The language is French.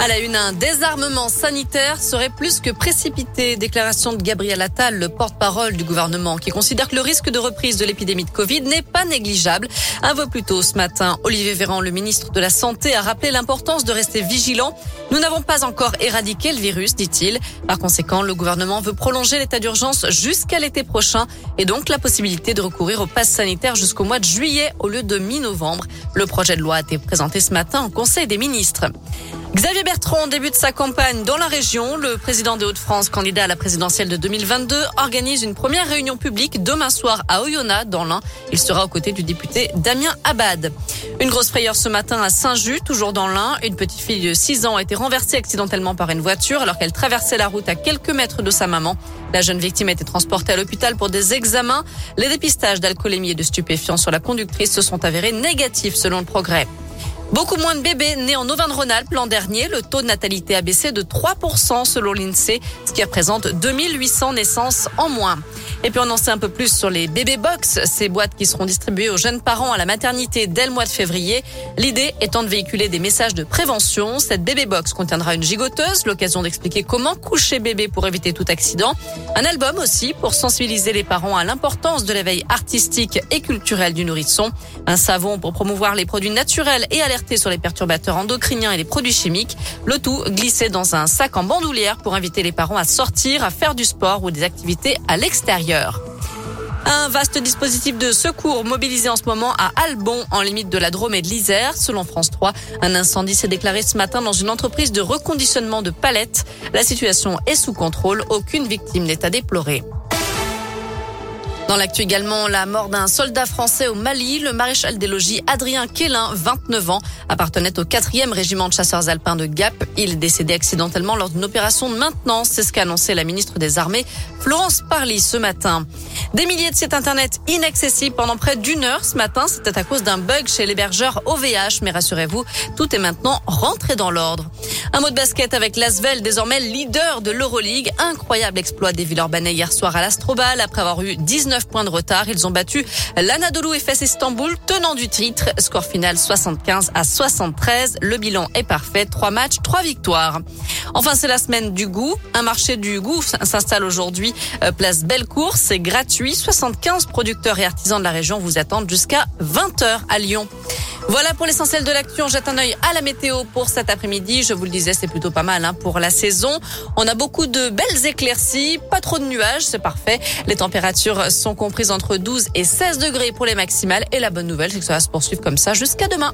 À la une, un désarmement sanitaire serait plus que précipité. Déclaration de Gabriel Attal, le porte-parole du gouvernement, qui considère que le risque de reprise de l'épidémie de Covid n'est pas négligeable. Un peu plus tôt ce matin, Olivier Véran, le ministre de la Santé, a rappelé l'importance de rester vigilant. Nous n'avons pas encore éradiqué le virus, dit-il. Par conséquent, le gouvernement veut prolonger l'état d'urgence jusqu'à l'été prochain et donc la possibilité de recourir au pass sanitaire jusqu'au mois de juillet au lieu de mi-novembre. Le projet de loi a été présenté ce matin au Conseil des ministres. Xavier Bertrand débute sa campagne dans la région. Le président des Hauts-de-France, candidat à la présidentielle de 2022, organise une première réunion publique demain soir à Oyonnax, dans l'Ain. Il sera aux côtés du député Damien Abad. Une grosse frayeur ce matin à Saint-Just, toujours dans l'Ain. Une petite fille de 6 ans a été renversée accidentellement par une voiture alors qu'elle traversait la route à quelques mètres de sa maman. La jeune victime a été transportée à l'hôpital pour des examens. Les dépistages d'alcoolémie et de stupéfiants sur la conductrice se sont avérés négatifs selon le progrès. Beaucoup moins de bébés nés en Auvergne-Rhône-Alpes l'an dernier. Le taux de natalité a baissé de 3% selon l'INSEE, ce qui représente 2800 naissances en moins. Et puis on en sait un peu plus sur les bébés box, ces boîtes qui seront distribuées aux jeunes parents à la maternité dès le mois de février. L'idée étant de véhiculer des messages de prévention. Cette bébé box contiendra une gigoteuse, l'occasion d'expliquer comment coucher bébé pour éviter tout accident. Un album aussi pour sensibiliser les parents à l'importance de l'éveil artistique et culturel du nourrisson. Un savon pour promouvoir les produits naturels et alerter sur les perturbateurs endocriniens et les produits chimiques. Le tout glissé dans un sac en bandoulière pour inviter les parents à sortir, à faire du sport ou des activités à l'extérieur. Un vaste dispositif de secours mobilisé en ce moment à Albon, en limite de la Drôme et de l'Isère. Selon France 3, un incendie s'est déclaré ce matin dans une entreprise de reconditionnement de palettes. La situation est sous contrôle. Aucune victime n'est à déplorer. Dans l'actu également, la mort d'un soldat français au Mali, le maréchal des logis Adrien Quélin, 29 ans, appartenait au 4e régiment de chasseurs alpins de Gap. Il est décédé accidentellement lors d'une opération de maintenance. C'est ce qu'a annoncé la ministre des Armées, Florence Parly, ce matin. Des milliers de sites internet inaccessibles pendant près d'une heure ce matin. C'était à cause d'un bug chez l'hébergeur OVH. Mais rassurez-vous, tout est maintenant rentré dans l'ordre. Un mot de basket avec Lasvel, désormais leader de l'Euroleague. Incroyable exploit des Villeurbanais hier soir à l'Astrobal. Après avoir eu 19 points de retard, ils ont battu l'Anadolu Efes Istanbul, tenant du titre. Score final 75 à 73. Le bilan est parfait. Trois matchs, trois victoires. Enfin, c'est la semaine du goût. Un marché du goût s'installe aujourd'hui. Euh, place Bellecour. C'est gratuit. 75 producteurs et artisans de la région vous attendent jusqu'à 20h à Lyon. Voilà pour l'essentiel de l'actu. On jette un œil à la météo pour cet après-midi. Je vous le disais, c'est plutôt pas mal hein, pour la saison. On a beaucoup de belles éclaircies, pas trop de nuages, c'est parfait. Les températures sont comprises entre 12 et 16 degrés pour les maximales. Et la bonne nouvelle, c'est que ça va se poursuivre comme ça jusqu'à demain.